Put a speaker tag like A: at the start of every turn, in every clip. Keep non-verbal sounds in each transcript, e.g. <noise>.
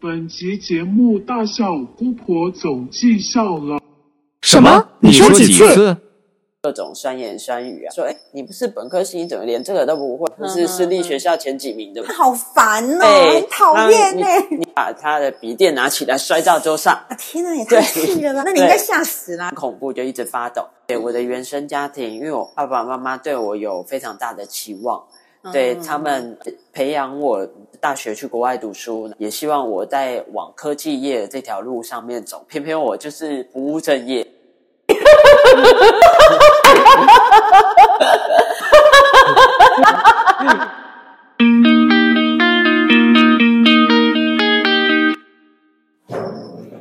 A: 本集节目大笑姑婆总计笑了。
B: 什么？你说几次？
C: 各种酸言酸语啊，说哎，你不是本科系，你怎么连这个都不会？不是私立学校前几名的吗？
D: 好烦哦，
C: 哎
D: 很讨厌呢。
C: 你你把他的笔电拿起来摔到桌上，
D: 啊天哪，也太气了吧！那你应该吓死啦。
C: 恐怖就一直发抖。对我的原生家庭，因为我爸爸妈妈对我有非常大的期望，对他们培养我大学去国外读书，也希望我在往科技业这条路上面走。偏偏我就是不务正业。<laughs>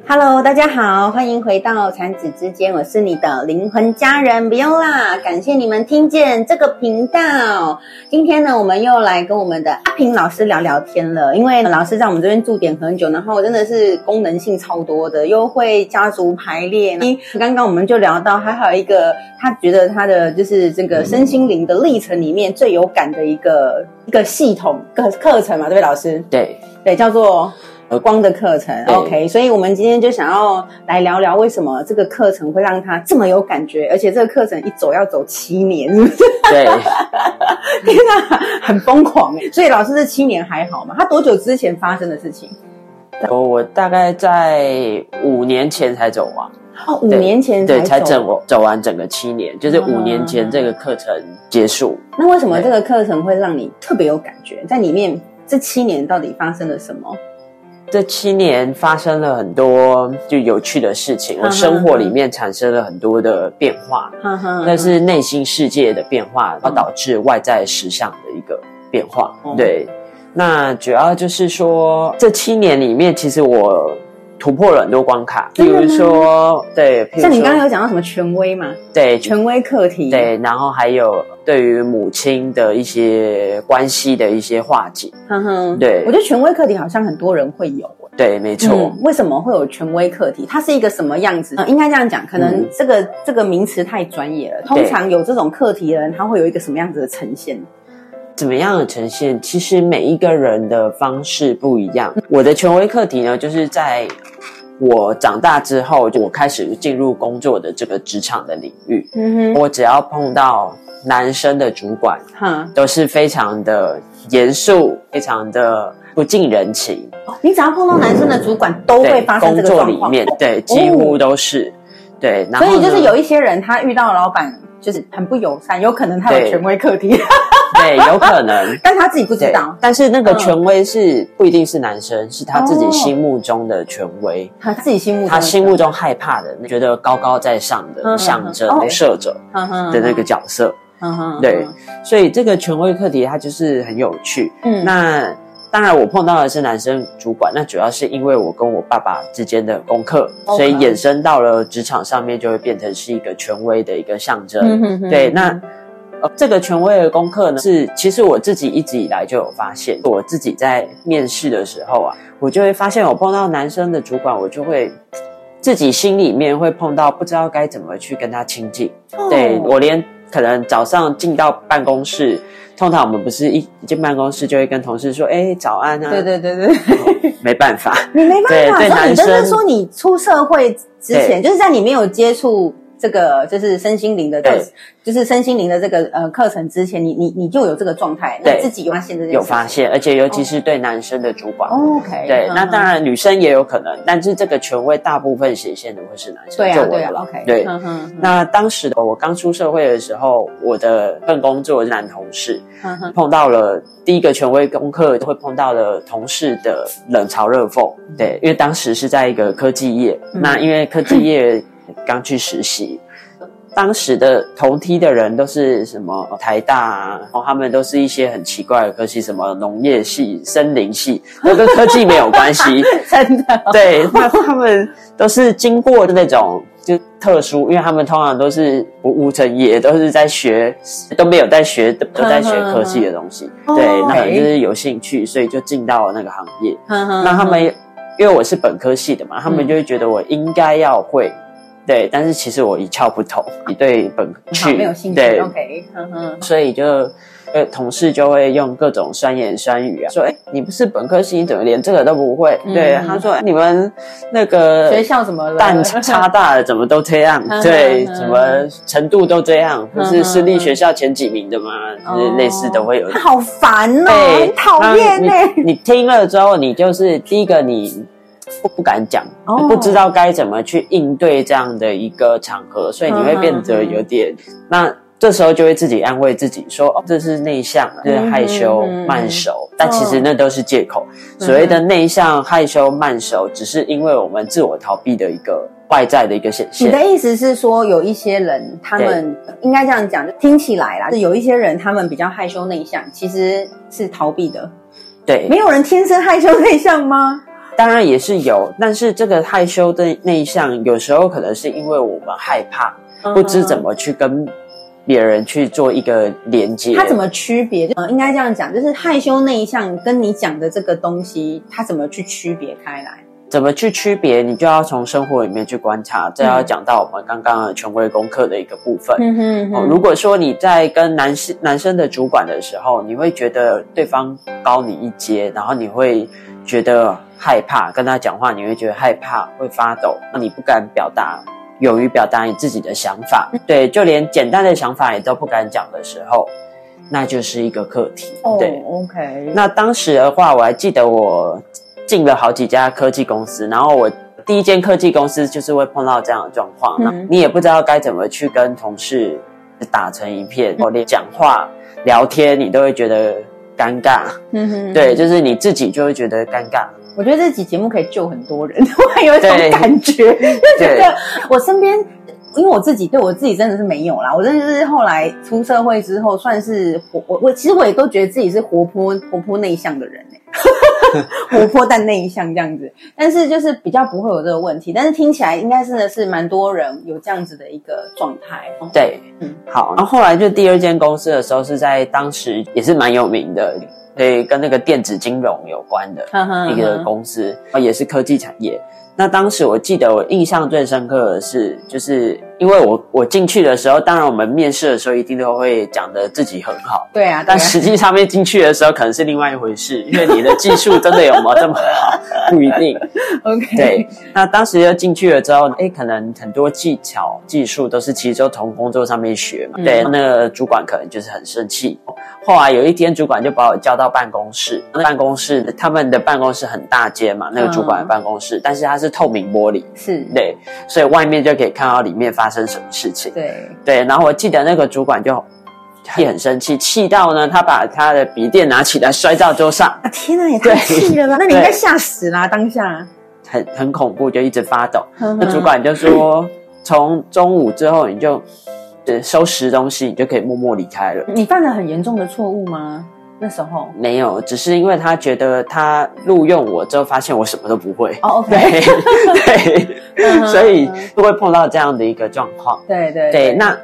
D: Hello，大家好，欢迎回到产子之间，我是你的灵魂家人 Viola，感谢你们听见这个频道。今天呢，我们又来跟我们的阿平老师聊聊天了，因为老师在我们这边驻点很久，然后真的是功能性超多的，又会家族排列。刚刚我们就聊到，他还有一个他觉得他的就是这个身心灵的历程里面最有感的一个一个系统课课程嘛，对不对，老师？
C: 对，
D: 对，叫做呃光的课程。OK，所以我们今天就想要来聊聊为什么这个课程会让他这么有感觉，而且这个课程一走要走七年，是不是？
C: 对，<laughs>
D: 天哪，很疯狂哎！所以老师这七年还好吗？他多久之前发生的事情？
C: 我我大概在五年前才走完，
D: 哦，五年前
C: 对，才
D: 走
C: 整走完整个七年，就是五年前这个课程结束。
D: 那为什么这个课程会让你特别有感觉？在里面这七年到底发生了什么？
C: 这七年发生了很多就有趣的事情，我
D: 嗯
C: 生活里面产生了很多的变化，那是内心世界的变化，然后导致外在实相的一个变化。
D: 嗯
C: 对，那主要就是说这七年里面，其实我突破了很多关卡，比如说，对，譬如
D: 像你刚刚有讲到什么权威嘛？
C: 对
D: 权威课题，，
C: 对，然后还有对于母亲的一些关系的一些化解，
D: 哼哼，
C: 对
D: 我觉得权威课题好像很多人会有。
C: 对，没错。
D: 嗯，为什么会有权威课题？它是一个什么样子？呃、应该这样讲，可能
C: 嗯
D: 这个、这个名词太专业了。通常有这种课题的人，他会有一个什么样子的呈现？
C: 怎么样的呈现？其实每一个人的方式不一样。我的权威课题呢，就是在我长大之后，我开始进入工作的这个职场的领域，
D: 嗯哼
C: 我只要碰到男生的主管，
D: 哈，
C: 都是非常的严肃，非常的不近人情。
D: 哦你只要碰到男生的主管，都会，发生
C: 工
D: 这个状况。
C: 作里面，对，几乎都是。对，然后
D: 所以就是有一些人，他遇到老板就是很不友善，有可能他有权威课题，
C: 对，有可能。<laughs>
D: 但他自己不知道，，
C: 但是那个
D: 嗯。
C: 权威是不一定是男生，是他自己
D: 哦
C: 心目中的权威。
D: 他自己心目中
C: 他心目中害怕的，觉得高高在上
D: 嗯
C: 的象征
D: 嗯嗯
C: 设者的那个角色，
D: 嗯哼
C: 对，所以这个权威课题它就是很有趣。
D: 嗯。
C: 那当然，我碰到的是男生主管，那主要是因为我跟我爸爸之间的功课所以衍生到了职场上面，就会变成是一个权威的一个象征。
D: 嗯哼哼
C: 对，那。呃，这个权威的功课呢，是其实我自己一直以来就有发现，我自己在面试的时候啊，我就会发现，我碰到男生的主管，我就会自己心里面会碰到不知道该怎么去跟他亲近。
D: 哦
C: 对我连可能早上进到办公室，通常我们不是一一进办公室就会跟同事说，哎，早安啊。
D: 对对对对，
C: 没办法，<laughs>
D: 你没办法，
C: 对男生
D: 说你出社会之前，就是在你没有接触这个就是身心灵的课
C: 对，
D: 就是身心灵的这个呃课程之前，你你你就有这个状态，
C: 对。
D: 你自己有发现这件事
C: 有发现，而且尤其是对男生的主管。
D: OK，
C: 对，
D: 嗯。
C: 那当然女生也有可能，但是这个权威大部分显现的会是男生。
D: 对啊对啊，OK，
C: 对。
D: 嗯哼
C: 那当时我刚出社会的时候，我的份工作是男同事，
D: 嗯。
C: 碰到了第一个权威功课，会碰到了同事的冷嘲热讽。对，因为当时是在一个科技业，
D: 嗯。
C: 那因为科技业刚去实习。当时的同梯的人都是什么台大啊，然后他们都是一些很奇怪的科系，什么农业系、森林系，<laughs> 都跟科技没有关系。<laughs>
D: 真的哦，
C: 对，那他们都是经过那种就特殊，因为他们通常都是不务正业，都是在学，都没有在学，都在学科技的东西。
D: 嗯 <laughs>
C: 对，
D: 哦
C: 那可能就是有兴趣，所以就进到了那个行业。那他们因为我是本科系的嘛，他们就会觉得我应该要会。对，但是其实我一窍不通，你对本 <laughs>
D: 好
C: 去
D: 没有兴趣
C: 对
D: ，，OK，嗯哼
C: 所以就呃，同事就会用各种酸言酸语啊，说：“哎，你不是本科系，你怎么连这个都不会？”对，他说：“你们那个
D: 学校怎么了？
C: 蛋差大了，怎么都这样？对，怎么程度都这样？不是私立学校前几名的吗？就是类似都会有。”
D: 好烦哦，很讨厌呢。
C: 你听了之后，你就是第一个你。不不敢讲，不知道该怎么去应对这样的一个场合，所以你会变得有点，那这时候就会自己安慰自己说，哦，这是内向，是害羞慢熟，但其实那都是借口。所谓的内向、害羞、慢熟，只是因为我们自我逃避的一个外在的一个显现。
D: 你的意思是说，有一些人，他们应该这样讲，听起来啦，是有一些人，他们比较害羞内向，其实是逃避的。
C: 对，
D: 没有人天生害羞内向吗？
C: 当然也是有，但是这个害羞的内向，有时候可能是因为我们害怕，不知怎么去跟别人去做一个连接。
D: 他怎么区别？呃，应该这样讲，就是害羞内向跟你讲的这个东西，他怎么去区别开来？
C: 怎么去区别？你就要从生活里面去观察。这要讲到我们刚刚的权威功课的一个部分。嗯哼。如果说你在跟男士男生的主管的时候，你会觉得对方高你一阶，然后你会觉得。害怕跟他讲话，你会觉得害怕，会发抖，那你不敢表达，勇于表达你自己的想法，对，就连简单的想法也都不敢讲的时候，那就是一个课题。对
D: ，OK。
C: 那当时的话，我还记得我进了好几家科技公司，然后我第一间科技公司就是会碰到这样的状况，那你也不知道该怎么去跟同事打成一片，或连讲话聊天你都会觉得尴尬。嗯哼，对，就是你自己就会觉得尴尬。
D: 我觉得这集节目可以救很多人，<laughs> 我有一种感觉，就觉得我身边，因为我自己对我自己真的是没有啦。我真的是后来出社会之后，算是活我我其实我也都觉得自己是活泼活泼内向的人 <laughs> 活泼但内向这样子。但是就是比较不会有这个问题，但是听起来应该真的是蛮多人有这样子的一个状态。
C: 对，嗯，好。然后后来就第二间公司的时候，是在当时也是蛮有名的。对，跟那个电子金融有关的一个公司，也是科技产业。那当时我记得我印象最深刻的是，就是因为我我进去的时候，当然我们面试的时候一定都会讲的自己很好，
D: 对啊，
C: 但实际上面进去的时候可能是另外一回事，因为你的技术真的有没有这么好，不一定。<laughs>
D: OK，
C: 对，那当时又进去了之后，哎，可能很多技巧技术都是其实都从工作上面学嘛，对，那个主管可能就是很生气。后来有一天，主管就把我叫到办公室。办公室他们的办公室很大间嘛，那个主管的办公室，但是它是透明玻璃，
D: 是
C: 对，所以外面就可以看到里面发生什么事情。
D: 对
C: 对，然后我记得那个主管就也很生气，气到呢，他把他的笔电拿起来摔到桌上。
D: 啊天哪，也太气了 <laughs> 吧！那你应该吓死啦，当下
C: 很很恐怖，就一直发抖。那主管就说，从中午之后你就。收拾东西，你就可以默默离开了。
D: 你犯了很严重的错误吗？那时候
C: 没有，只是因为他觉得他录用我之后，发现我什么都不会。
D: 哦，OK，
C: 对，<laughs> 所以就会碰到这样的一个状况。
D: 对对
C: 对，那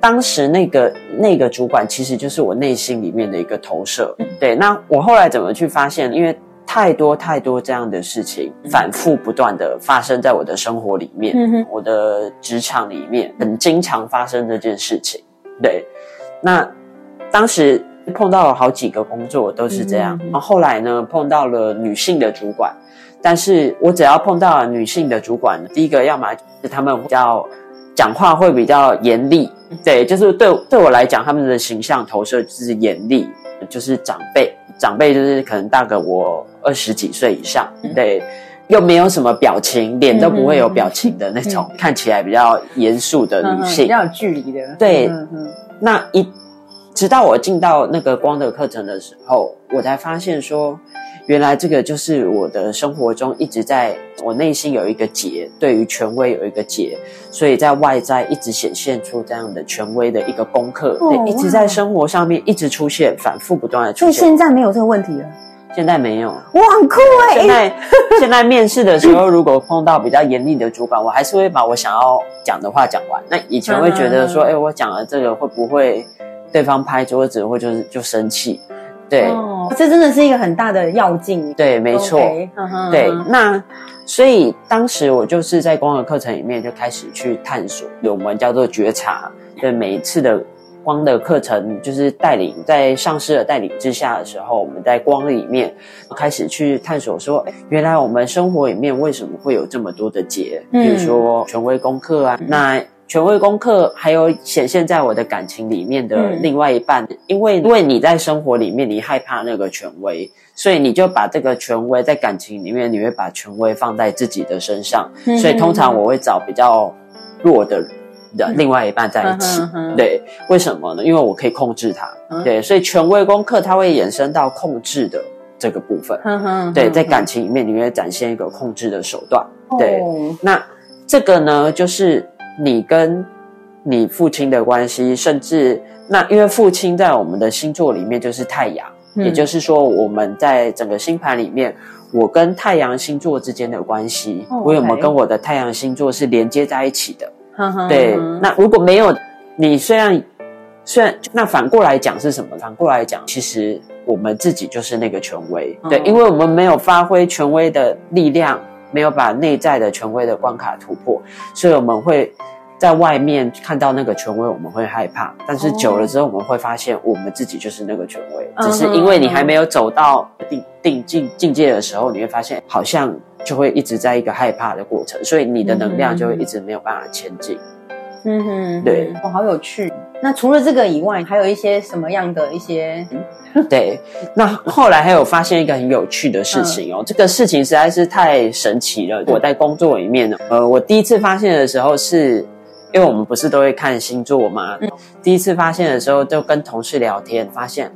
C: 当时那个那个主管其实就是我内心里面的一个投射。对，那我后来怎么去发现？因为太多太多这样的事情反复不断的发生在我的生活里面，我的职场里面很经常发生这件事情。对，那当时碰到了好几个工作都是这样，然后后来呢碰到了女性的主管，但是我只要碰到了女性的主管，第一个要么是他们比较讲话会比较严厉，对，就是对对我来讲，他们的形象投射就是严厉，就是长辈。长辈就是可能大个我二十几岁以上，对，又没有什么表情，脸都不会有表情的那种，看起来比较严肃的女性，
D: 比较有距离的。
C: 对，那一直到我进到那个光的课程的时候，我才发现说，原来这个就是我的生活中一直在我内心有一个结，对于权威有一个结，所以在外在一直显现出这样的权威的一个功课，对，一直在生活上面一直出现，反复不断的出
D: 现。所以现在没有这个问题了，
C: 现在没有，
D: 哇，很酷哎！
C: 现在 <laughs> 现在面试的时候，如果碰到比较严厉的主管，我还是会把我想要讲的话讲完。那以前会觉得说，哎，我讲了这个会不会对方拍桌子或就是就生气？对，
D: 这真的是一个很大的要境。
C: 对，没错。对，那所以当时我就是在光的课程里面就开始去探索，我们叫做觉察。对，每一次的光的课程就是带领在上师的带领之下的时候，我们在光里面开始去探索说，哎，原来我们生活里面为什么会有这么多的结？比如说权威功课啊，那权威功课还有显现在我的感情里面的另外一半，因为因为你在生活里面你害怕那个权威，所以你就把这个权威在感情里面，你会把权威放在自己的身上，所以通常我会找比较弱的。的另外一半在一起，对，为什么呢？因为我可以控制他，对，所以权威功课它会延伸到控制的这个部分，对，在感情里面，你会展现一个控制的手段，对，那这个呢，就是你跟你父亲的关系，甚至那因为父亲在我们的星座里面就是太阳，也就是说我们在整个星盘里面，我跟太阳星座之间的关系，我有没有跟我的太阳星座是连接在一起的？对，那如果没有你，虽然虽然那反过来讲是什么？反过来讲，其实我们自己就是那个权威，对，因为我们没有发挥权威的力量，没有把内在的权威的关卡突破，所以我们会在外面看到那个权威，我们会害怕。但是久了之后，我们会发现我们自己就是那个权威，只是因为你还没有走到定定境境界的时候，你会发现好像。就会一直在一个害怕的过程，所以你的能量就会一直没有办法前进。嗯哼，对，
D: 我，好有趣。那除了这个以外，还有一些什么样的一些？<laughs>
C: 对，那后来还有发现一个很有趣的事情哦，这个事情实在是太神奇了。我在工作里面呢，呃，我第一次发现的时候，是因为我们不是都会看星座吗？第一次发现的时候，就跟同事聊天，发现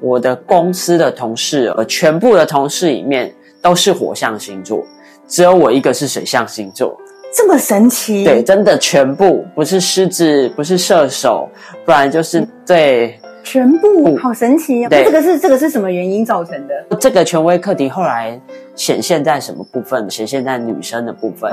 C: 我的公司的同事，呃，全部的同事里面。都是火象星座，只有我一个是水象星座，
D: 这么神奇？
C: 对，真的全部不是狮子，不是射手，不然就是对，
D: 全部好神奇。对，这个是这个是什么原因造成的？
C: 这个权威课题后来显现在什么部分？显现在女生的部分。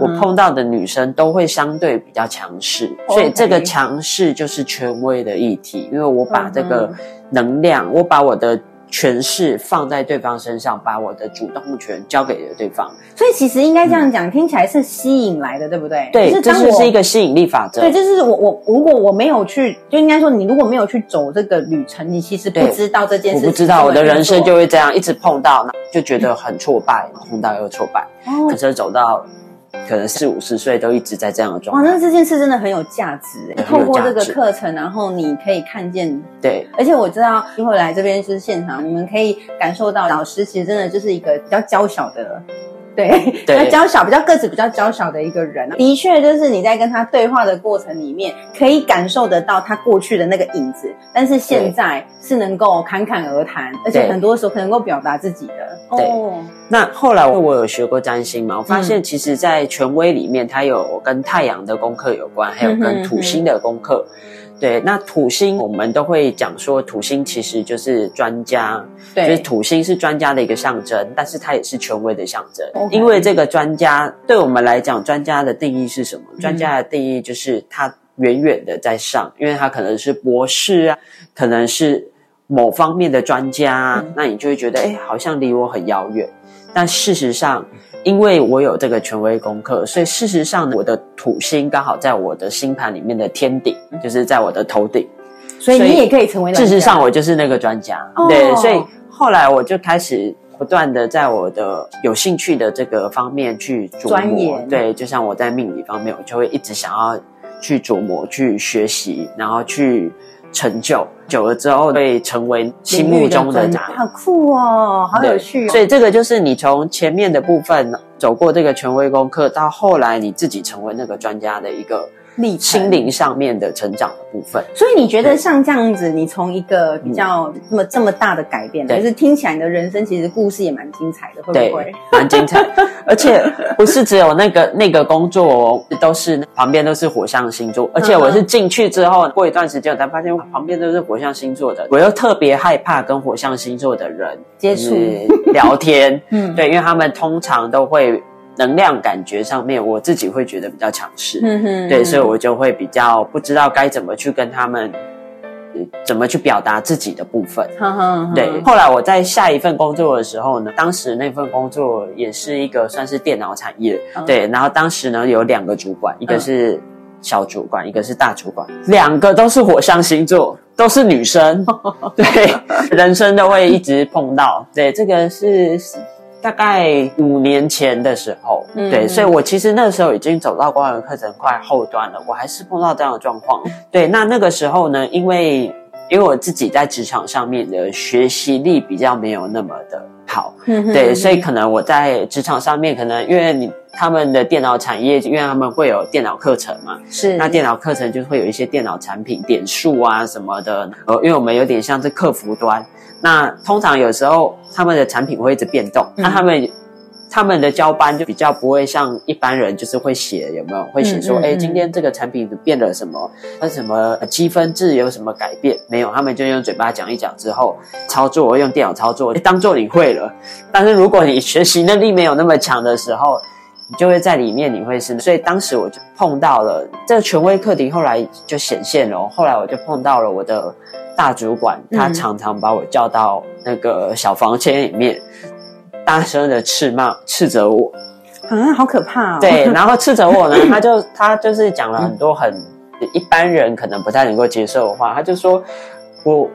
C: 我碰到的女生都会相对比较强势，所以这个强势就是权威的议题，因为我把这个能量，我把我的。权势放在对方身上，把我的主动权交给了对方。
D: 所以其实应该这样讲，听起来是吸引来的，对不对？
C: 对，这是一个吸引力法则。
D: 对，就是我我如果我没有去，就应该说你如果没有去走这个旅程，你其实不知道这件事。
C: 我不知道我的人生就会这样一直碰到，就觉得很挫败，碰到又挫败，可是走到。可能四五十岁都一直在这样的状态。
D: 哇，那这件事真的很有价值透过这个课程，然后你可以看见，
C: 对，
D: 而且我知道一会来这边就是现场，你们可以感受到老师其实真的就是一个比较娇小的。对，比较娇小，比较个子比较娇小的一个人，的确就是你在跟他对话的过程里面，可以感受得到他过去的那个影子，但是现在是能够侃侃而谈，而且很多时候能够表达自己的。
C: 对，那后来我有学过占星嘛，我发现其实，在权威里面，它有跟太阳的功课有关，还有跟土星的功课。对，那土星我们都会讲说，土星其实就是专家，对，就是土星是专家的一个象征，但是它也是权威的象征。因为这个专家对我们来讲，专家的定义是什么？专家的定义就是他远远的在上，因为他可能是博士啊，可能是某方面的专家，那你就会觉得，哎，好像离我很遥远。但事实上，因为我有这个权威功课，所以事实上，我的土星刚好在我的星盘里面的天顶，就是在我的头顶，
D: 所以你也可以成为。
C: 事实上，我就是那个专家。对，所以后来我就开始不断的在我的有兴趣的这个方面去琢磨。对，就像我在命理方面，我就会一直想要去琢磨、去学习，然后去。成就久了之后会成为心目中的
D: 好酷哦，好有趣。
C: 所以这个就是你从前面的部分走过这个权威功课，到后来你自己成为那个专家的一个。心灵上面的成长的部分，
D: 所以你觉得像这样子，你从一个比较那么这么大的改变，就是听起来你的人生其实故事也蛮精彩的，会不会？
C: 蛮精彩，<laughs> 而且不是只有那个那个工作，都是旁边都是火象星座，而且我是进去之后过一段时间，我才发现旁边都是火象星座的，我又特别害怕跟火象星座的人
D: 接触。
C: 聊天，<laughs> 嗯，对，因为他们通常都会。能量感觉上面，我自己会觉得比较强势，对，所以我就会比较不知道该怎么去跟他们，怎么去表达自己的部分。对，后来我在下一份工作的时候呢，当时那份工作也是一个算是电脑产业，对，然后当时呢有两个主管，一个是小主管，一个是大主管，两个都是火象星座，都是女生，<laughs> 对，人生都会一直碰到。对，这个是大概五年前的时候，对，所以我其实那时候已经走到光源课程快后端了，我还是碰到这样的状况。对，那那个时候呢，因为因为我自己在职场上面的学习力比较没有那么的好，对，所以可能我在职场上面，可能因为你。他们的电脑产业，因为他们会有电脑课程嘛，
D: 是。
C: 那电脑课程就会有一些电脑产品点数啊什么的，呃，因为我们有点像是客服端，那通常有时候他们的产品会一直变动，那他们他们的交班就比较不会像一般人，就是会写有没有？会写说，哎，今天这个产品变了什么，那什么积分制有什么改变？没有？他们就用嘴巴讲一讲之后，操作用电脑操作，当做你会了。但是如果你学习能力没有那么强的时候，你就会在里面，你会是，所以当时我就碰到了这个权威课题，后来就显现了。后来我就碰到了我的大主管，他常常把我叫到那个小房间里面，大声的斥骂、斥责我。
D: 啊，好可怕！
C: 对，<laughs> 然后斥责我呢，他就他就是讲了很多很一般人可能不太能够接受的话，他就说我。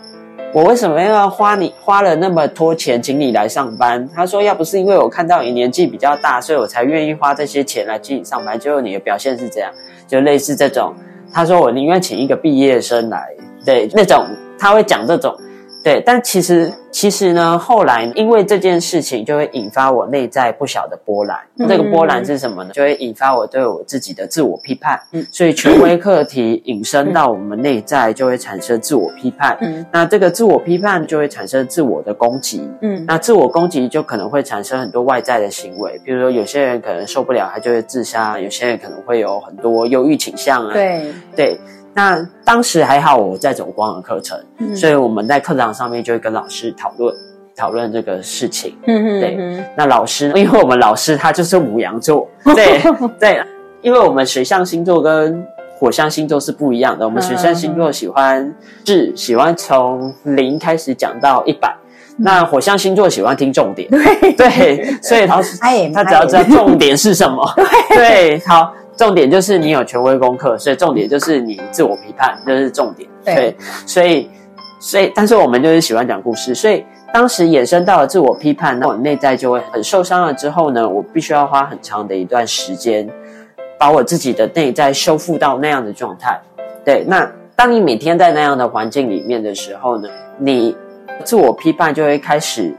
C: 我为什么要花你花了那么多钱请你来上班？他说要不是因为我看到你年纪比较大，所以我才愿意花这些钱来请你上班。最后你的表现是这样，就类似这种。他说我宁愿请一个毕业生来，对那种他会讲这种。对，但其实其实呢，后来因为这件事情，就会引发我内在不小的波澜。这个波澜是什么呢？就会引发我对我自己的自我批判。嗯，所以权威课题引申到我们内在，就会产生自我批判。嗯，那这个自我批判就会产生自我的攻击。嗯，那自我攻击就可能会产生很多外在的行为，比如说有些人可能受不了，他就会自杀；有些人可能会有很多忧郁倾向啊。
D: 对
C: 对。那当时还好，我在走光的课程，所以我们在课堂上面就会跟老师讨论讨论这个事情。嗯嗯，对。那老师，<laughs> 因为我们老师他就是五羊座，<laughs> 对 <laughs> 对，因为我们水象星座跟火象星座是不一样的。我们水象星座喜欢是喜欢从零开始讲到一百，那火象星座喜欢听重点。对对，所以老师他只要知道重点是什么，对，好。重点就是你有权威功课，所以重点就是你自我批判，这是重点。对，所以，所以，但是我们就是喜欢讲故事，所以当时衍生到了自我批判，那我内在就会很受伤了。之后呢，我必须要花很长的一段时间，把我自己的内在修复到那样的状态。对，那当你每天在那样的环境里面的时候呢，你自我批判就会开始。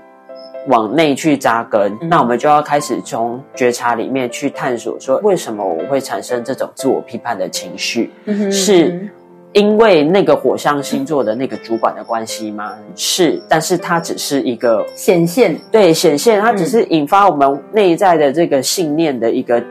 C: 往内去扎根，那我们就要开始从觉察里面去探索，说为什么我会产生这种自我批判的情绪？是因为那个火象星座的那个主管的关系吗？是，但是它只是一个
D: 显现，
C: 对，显现，它只是引发我们内在的这个信念的一个。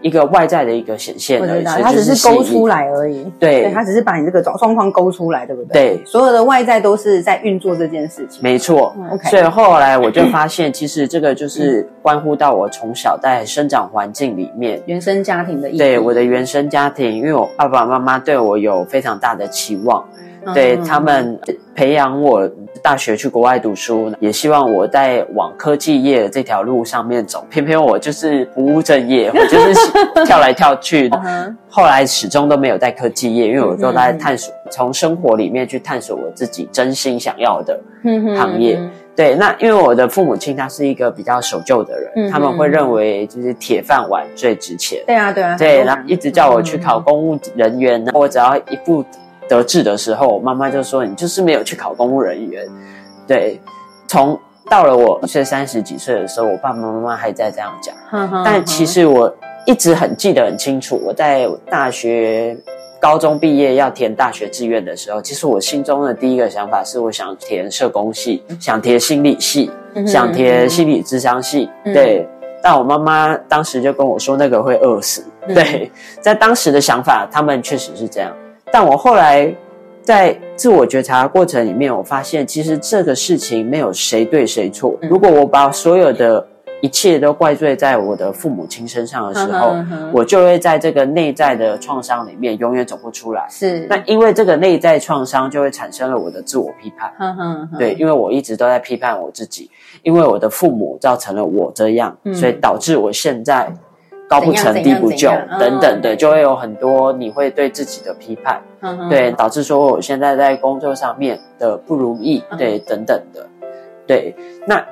C: 一个外在的一个显现而已，
D: 它只是勾出来而已。
C: 对，
D: 它只是把你这个状状况勾出来，对不
C: 对？对，
D: 所有的外在都是在运作这件事情。
C: 没错。所以后来我就发现，其实这个就是关乎到我从小在生长环境里面，
D: 原生家庭的。
C: 对，我的原生家庭，因为我爸爸妈妈对我有非常大的期望。对他们培养我大学去国外读书，也希望我在往科技业这条路上面走。偏偏我就是不务正业，我就是跳来跳去。<laughs> 后来始终都没有在科技业，因为我都在探索，从生活里面去探索我自己真心想要的行业。对，那因为我的父母亲他是一个比较守旧的人，他们会认为就是铁饭碗最值钱。
D: 对啊，对啊，
C: 对，然后一直叫我去考公务人员，我只要一步。得志的时候，我妈妈就说：“你就是没有去考公务人员。”对，从到了我岁三十几岁的时候，我爸爸妈妈还在这样讲。但其实我一直很记得很清楚，我在大学、高中毕业要填大学志愿的时候，其实我心中的第一个想法是，我想填社工系，想填心理系，想填心理智商系。对，但我妈妈当时就跟我说，那个会饿死。对，在当时的想法，他们确实是这样。但我后来在自我觉察过程里面，我发现其实这个事情没有谁对谁错。如果我把所有的一切都怪罪在我的父母亲身上的时候，我就会在这个内在的创伤里面永远走不出来。
D: 是，
C: 那因为这个内在创伤就会产生了我的自我批判。对，因为我一直都在批判我自己，因为我的父母造成了我这样，所以导致我现在。高不成低不就等等的，
D: 嗯
C: 就会有很多你会对自己的批判，
D: 嗯
C: 对，，导致说我现在在工作上面的不如意，
D: 嗯。
C: 对，等等的，对，那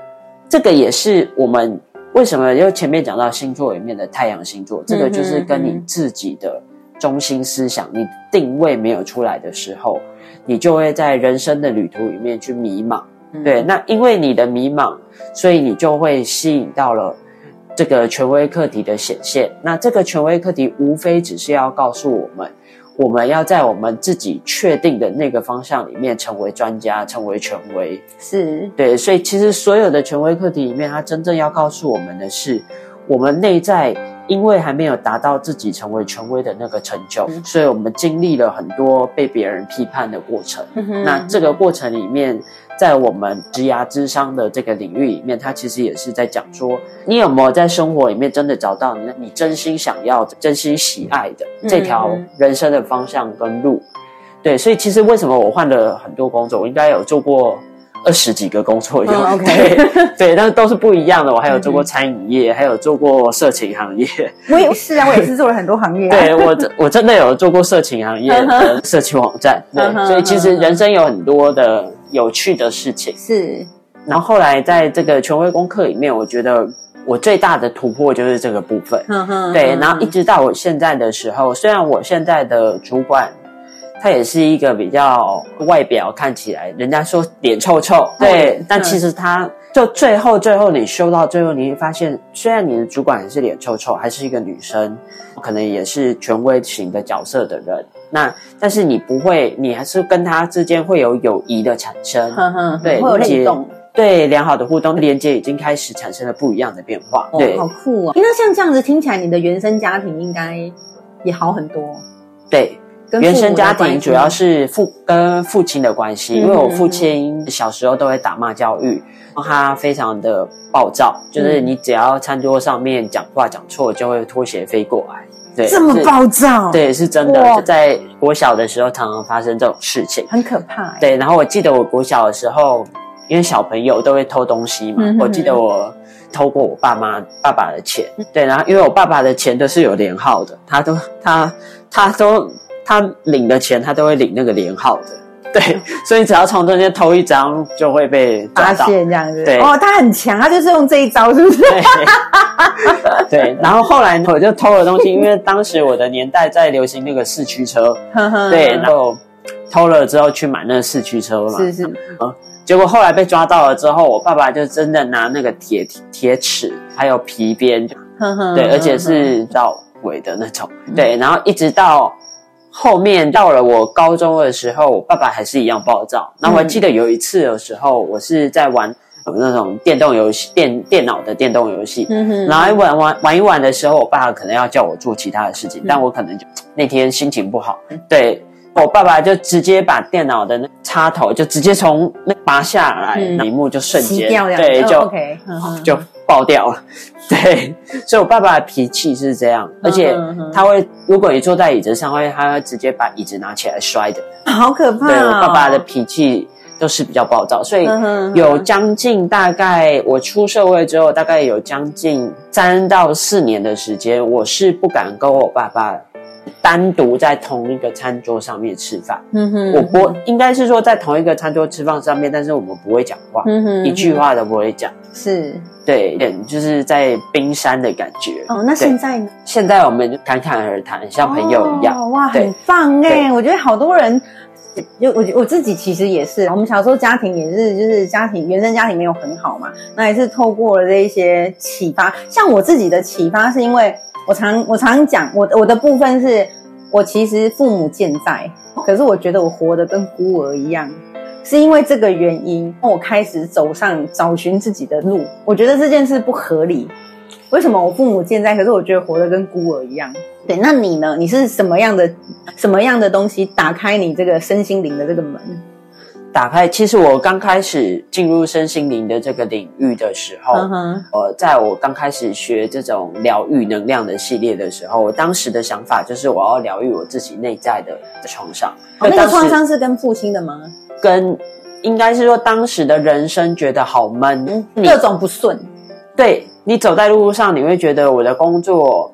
C: 这个也是我们为什么又前面讲到星座里面的太阳星座，这个就是跟你
D: 嗯
C: 自己的中心思想，你定位没有出来的时候，你就会在人生的旅途里面去迷茫。
D: 嗯。
C: 对，，那因为你的迷茫，所以你就会吸引到了这个权威课题的显现。那这个权威课题无非只是要告诉我们，我们要在我们自己确定的那个方向里面成为专家，成为权威。
D: 是，
C: 对，所以其实所有的权威课题里面，它真正要告诉我们的是，我们内在因为还没有达到自己成为权威的那个成就，
D: 嗯
C: 所以我们经历了很多被别人批判的过程。
D: 嗯
C: 那这个过程里面，在我们职涯智商的这个领域里面，它其实也是在讲说，你有没有在生活里面真的找到你你真心想要的、真心喜爱的这条
D: 嗯
C: 人生的方向跟路？对，所以其实为什么我换了很多工作，我应该有做过二十几个工作有、
D: 嗯，OK
C: 对 <laughs> 对，但是都是不一样的。我还有做过餐饮业，还有做过色情行业。
D: 我也是啊，我也是做了很多行业啊，
C: 对我真我真的有做过色情行业的色情网站，对所以其实人生有很多的有趣的事情。
D: 是，
C: 然后后来在这个权威功课里面，我觉得我最大的突破就是这个部分。
D: 嗯哼，
C: 对，然后一直到我现在的时候，虽然我现在的主管。他也是一个比较外表看起来，人家说脸臭臭，对，但其实他就最后最后你修到最后，你会发现，虽然你的主管也是脸臭臭，还是一个女生，可能也是权威型的角色的人，那但是你不会，你还是跟他之间会有友谊的产生，对
D: 会有
C: 理解
D: 类动，
C: 对良好的互动连接已经开始产生了不一样的变化，
D: 哦
C: 对
D: 好酷哦。那像这样子听起来，你的原生家庭应该也好很多。
C: 对。原生家庭主要是父跟父亲的关系，
D: 嗯
C: 因为我父亲小时候都会打骂教育，他非常的暴躁，就是
D: 嗯
C: 你只要餐桌上面讲话讲错，就会拖鞋飞过来。对，
D: 这么暴躁，，
C: 对，是真
D: 哇
C: 的。在国小的时候，常常发生这种事情。
D: 很可怕欸。
C: 对，然后我记得我国小的时候，因为小朋友都会偷东西嘛，我记得我偷过我爸妈爸爸的钱，对，然后因为我爸爸的钱都是有连号的，他都他他都他领的钱他都会领那个连号的，对，所以只要从中间偷一张就会被抓
D: 发
C: 到。
D: 现这样子，
C: 对。
D: 哦，他很强，他就是用这一招，是不是？
C: 对，<laughs> 对，然后后来我就偷了东西，因为当时我的年代在流行那个四驱车，对，然后偷了之后去买那个四驱车嘛，
D: 是是，
C: 结果后来被抓到了之后，我爸爸就真的拿那个铁铁尺还有皮鞭，
D: 呵呵
C: 对，而且是到尾的那种，对，然后一直到后面到了我高中的时候，我爸爸还是一样暴躁。那我还记得有一次的时候，我是在玩那种电动游戏，电电脑的电动游戏，
D: 嗯哼，
C: 然后玩玩玩一玩的时候，我爸可能要叫我做其他的事情，但我可能就那天心情不好，对我爸爸就直接把电脑的那插头就直接从那拔下来，
D: 嗯。
C: 屏幕就瞬间对就、
D: 哦 OK，
C: 就爆掉了。<laughs> 对，所以我爸爸的脾气是这样，而且他会，如果你坐在椅子上，会他会直接把椅子拿起来摔的。
D: 好可怕哦。
C: 对我爸爸的脾气都是比较暴躁，所以有将近大概我出社会之后，大概有将近三到四年的时间，我是不敢跟我爸爸单独在同一个餐桌上面吃饭。
D: 嗯哼，
C: 我不应该是说在同一个餐桌吃饭上面，但是我们不会讲话，
D: 嗯哼
C: 一句话都不会讲。
D: 是
C: 对，就是在冰山的感觉。
D: 哦。那
C: 对
D: 现在呢？
C: 现在我们就侃侃而谈，像朋友一样。
D: 哦、哇，很棒哎！我觉得好多人，就我我自己其实也是，我们小时候家庭也是，就是家庭原生家庭没有很好嘛，那也是透过了这一些启发。像我自己的启发，是因为我常我常讲，我我的部分是我其实父母健在，可是我觉得我活得跟孤儿一样。是因为这个原因，我开始走上找寻自己的路。我觉得这件事不合理，为什么我父母健在，可是我觉得活得跟孤儿一样？对，那你呢？你是什么样的什么样的东西打开你这个身心灵的这个门？
C: 打开，其实我刚开始进入身心灵的这个领域的时候，呃，在我刚开始学这种疗愈能量的系列的时候，我当时的想法就是我要疗愈我自己内在的创伤。
D: 哦，那个创伤是跟父亲的吗？
C: 跟应该是说当时的人生觉得好闷，你
D: 各种不顺，
C: 对你走在路上，你会觉得我的工作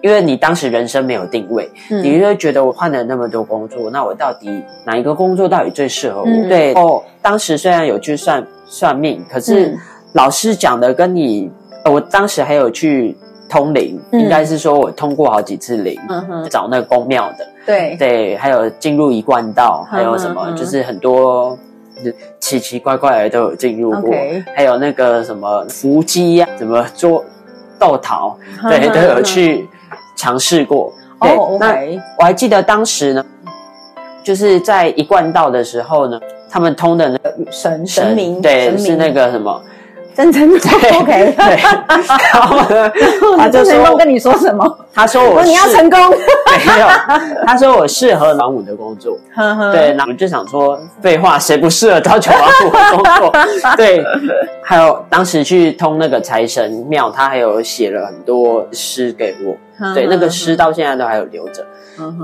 C: 因为你当时人生没有定位，
D: 嗯。
C: 你就会觉得我换了那么多工作，那我到底哪一个工作到底最适合我？
D: 嗯。
C: 对，哦，当时虽然有去算算命，可是
D: 嗯。
C: 老师讲的跟你，呃我当时还有去通灵，
D: 嗯。
C: 应该是说我通过好几次灵，
D: 嗯，
C: 找那个宫庙的，
D: 对，
C: 对，还有进入一贯道，还有什么，就是很多奇奇怪怪的都有进入过还有那个什么伏击呀、什么捉豆桃，对，
D: 嗯
C: 都有去尝试过。对，
D: 哦
C: 那我还记得当时呢，就是在一贯道的时候呢，他们通的那个
D: 神神明，
C: 对，
D: 神明
C: 是那个什么，
D: 真真
C: 的？<laughs>
D: OK，
C: 对，然后呢，他就 <laughs> 说
D: 跟你说什么？
C: 他说我
D: 说你要成功，<laughs>
C: 没有，他说我适合老五的工作。对，那我就想说，废话，谁不适合朝九晚五的工作？对，还有当时去通那个财神庙，他还有写了很多诗给我，对，那个诗到现在都还有留着。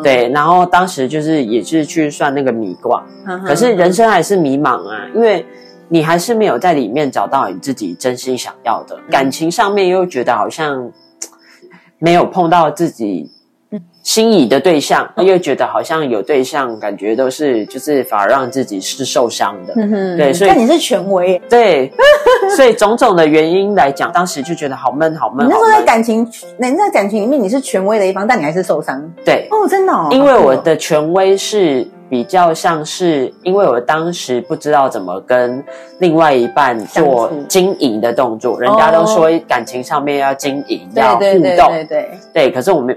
C: 对，然后当时就是也是去算那个米卦，可是人生还是迷茫啊，因为你还是没有在里面找到你自己真心想要的，感情上面又觉得好像没有碰到自己心仪的对象，又觉得好像有对象，感觉都是就是反而让自己是受伤的。
D: 嗯
C: 对所以
D: 但你是权威，
C: 对，<laughs> 所以种种的原因来讲，当时就觉得好闷，好闷，
D: 你那时候在。感情，你在感情里面你是权威的一方，但你还是受伤。
C: 对，
D: 哦，真的哦，
C: 因为我的权威是比较像是，因为我当时不知道怎么跟另外一半做经营的动作，人家都说感情上面要经营，
D: 对
C: 要互
D: 对对
C: 动，
D: 对对，
C: 对，可是我们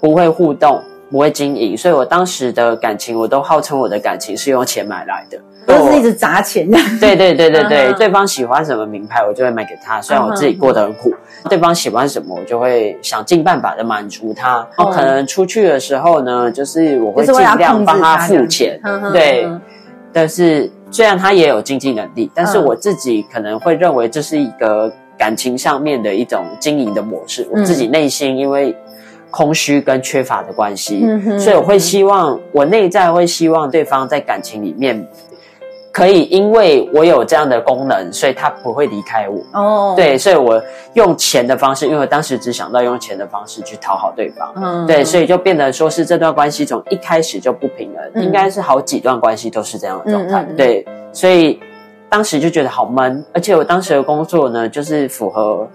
C: 不会互动，不会经营，所以我当时的感情，我都号称我的感情是用钱买来的。
D: 都是一直砸钱的，
C: 对对对对对，对方喜欢什么名牌，我就会买给他。虽然我自己过得很苦，对方喜欢什么，我就会想尽办法的满足他。然后可能出去的时候呢，就是我会尽量帮他付钱对
D: 嗯。
C: 但是虽然他也有经济能力，但是
D: 嗯
C: 我自己可能会认为这是一个感情上面的一种经营的模式。我自己内心因为空虚跟缺乏的关系，
D: 嗯
C: 所以我会希望我内在会希望对方在感情里面。可以，因为我有这样的功能，所以他不会离开我。
D: 哦，
C: 对，所以我用钱的方式，因为我当时只想到用钱的方式去讨好对方。
D: 嗯
C: 对，所以就变得说是这段关系从一开始就不平衡，
D: 嗯
C: 应该是好几段关系都是这样的状态。
D: 嗯嗯嗯
C: 对，所以当时就觉得好闷，而且我当时的工作呢，就是符合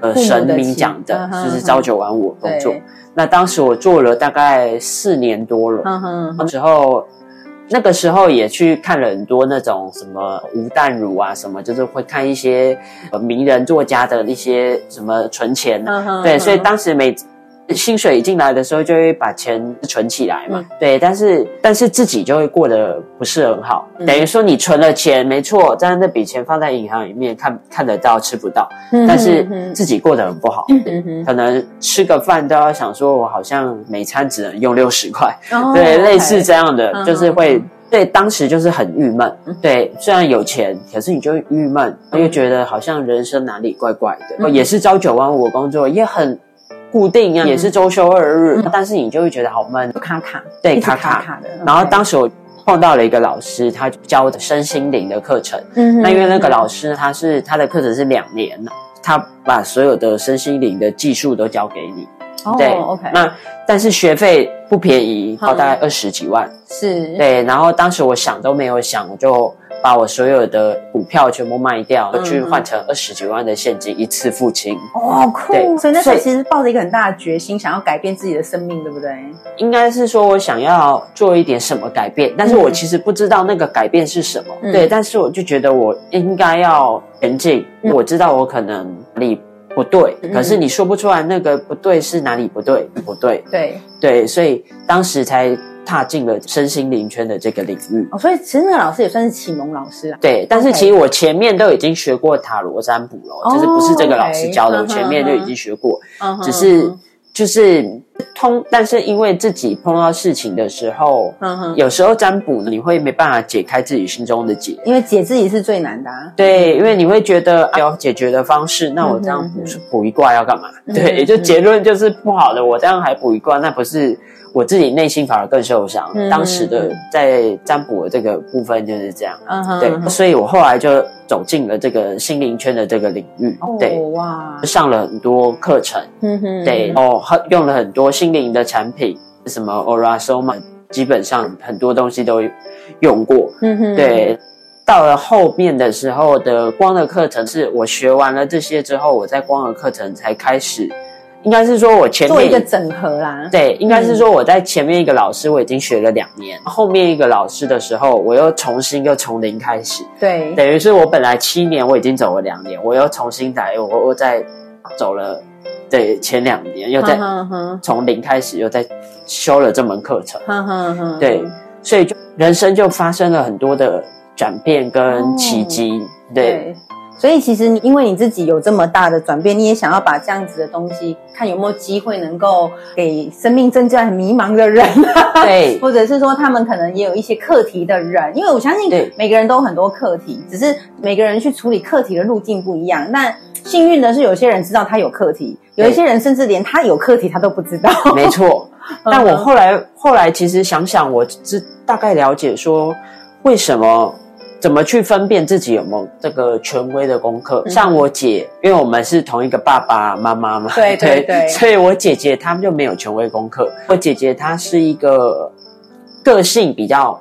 C: 呃神明
D: 期
C: 讲的
D: 嗯，
C: 就是朝九晚五的工作
D: 对。
C: 那当时我做了大概四年多了，
D: 嗯哼，
C: 那时候。那个时候也去看了很多那种什么吴淡如啊，什么就是会看一些呃名人作家的一些什么存钱。对，所以当时每薪水一进来的时候，就会把钱存起来嘛。
D: 嗯。
C: 对，但是但是自己就会过得不是很好，
D: 嗯。
C: 等于说你存了钱，没错，但是那笔钱放在银行里面看看得到吃不到，
D: 嗯
C: 但是
D: 嗯
C: 自己过得很不好。可能吃个饭都要想说，我好像每餐只能用六十块，
D: 哦
C: 对类似这样的，
D: 嗯
C: 就是会
D: 嗯
C: 对当时就是很郁闷。
D: 嗯。
C: 对，虽然有钱，可是你就郁闷，又觉得好像人生哪里怪怪的。
D: 嗯。
C: 也是朝九晚五的工作，也很固定啊，
D: 嗯
C: 也是周休二日，
D: 嗯
C: 但是你就会觉得好闷。
D: 卡卡，
C: 对卡卡
D: 卡卡的。
C: 然后当时我碰到了一个老师，他教的身心灵的课程。
D: 嗯
C: 那因为那个老师他是他的课程是两年，他把所有的身心灵的技术都教给你。
D: 哦
C: 对
D: OK，
C: 那但是学费不便宜，
D: 嗯
C: 大概二十几万。
D: 是，
C: 对，然后当时我想都没有想，我就把我所有的股票全部卖掉，
D: 嗯
C: 去换成二十几万的现金，一次付清。
D: 哦，好酷！
C: 对
D: 所以那时候其实抱着一个很大的决心，想要改变自己的生命，对不对？
C: 应该是说我想要做一点什么改变，但是我其实不知道那个改变是什么。
D: 嗯
C: 对，但是我就觉得我应该要前进。
D: 嗯
C: 我知道我可能哪里不对，
D: 嗯
C: 可是你说不出来那个不对是哪里不对，不对。
D: 对，
C: 对，所以当时才踏进了身心灵圈的这个领域。
D: 哦，所以其实那个老师也算是启蒙老师啦。
C: 对，但是其实我前面都已经学过塔罗占卜了，
D: 哦
C: 就是不是这个老师教的我前面就已经学过，只是就是通，但是因为自己碰到事情的时候，
D: 嗯哼，
C: 有时候占卜呢，你会没办法解开自己心中的结。
D: 因为解自己是最难的、啊。
C: 对，因为你会觉得啊有解决的方式，那我这样
D: 嗯
C: 卜卜一卦要干嘛？
D: 嗯
C: 对，
D: 嗯
C: 就结论就是不好的，我这样还补一卦，那不是我自己内心反而更受伤。
D: 嗯
C: 当时的在占卜的这个部分就是这样，对，所以我后来就走进了这个心灵圈的这个领域，对，
D: 哦哇，
C: 上了很多课程，
D: 嗯哼。
C: 对，哦，很用了很多心灵的产品，什么 Aura Soma，基本上很多东西都用过，
D: 嗯哼，
C: 对。到了后面的时候的光的课程，是我学完了这些之后，我在光的课程才开始，应该是说我前面
D: 做一个整合啦。
C: 对，应该是说我在前面一个老师我已经学了两年，后面一个老师的时候，我又重新又从零开始，
D: 对，
C: 等于是我本来七年我已经走了两年，我又重新来，我我再走了，对，前两年又再
D: 哼哼
C: 从零开始又在修了这门课程，对，所以就人生就发生了很多的转变跟奇迹，对。
D: 对。所以其实你因为你自己有这么大的转变，你也想要把这样子的东西，看有没有机会能够给生命正在很迷茫的人，
C: 对 <laughs>
D: 或者是说他们可能也有一些课题的人，因为我相信每个人都有很多课题，只是每个人去处理课题的路径不一样。那幸运的是，有些人知道他有课题，有一些人甚至连他有课题他都不知道。<laughs>
C: 没错，但我后来后来其实想想，我只大概了解说为什么怎么去分辨自己有没有这个权威的功课。像我姐，因为我们是同一个爸爸妈妈嘛，
D: 对对对
C: 所以我姐姐她们就没有权威功课。我姐姐她是一个个性比较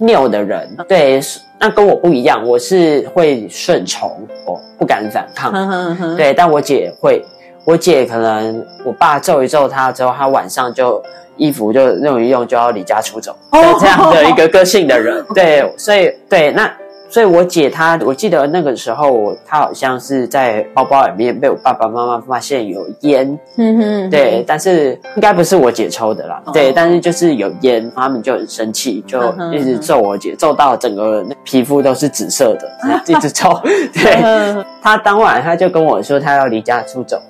C: 拗的人，对，那跟我不一样，我是会顺从，我不敢反抗。对，但我姐会，我姐可能我爸揍一揍她之后，她晚上就衣服就用一用就要离家出走，这样的一个个性的人，<laughs> 对，所以对那。所以我姐她，我记得那个时候，她好像是在包包里面被我爸爸妈妈发现有烟，
D: 嗯哼，
C: 对，但是应该不是我姐抽的啦，
D: 哦。
C: 对，但是就是有烟，他们就很生气，就一直揍我姐，揍到整个皮肤都是紫色的，<laughs> 一直抽，对，
D: 哼
C: 她当晚他就跟我说他要离家出走，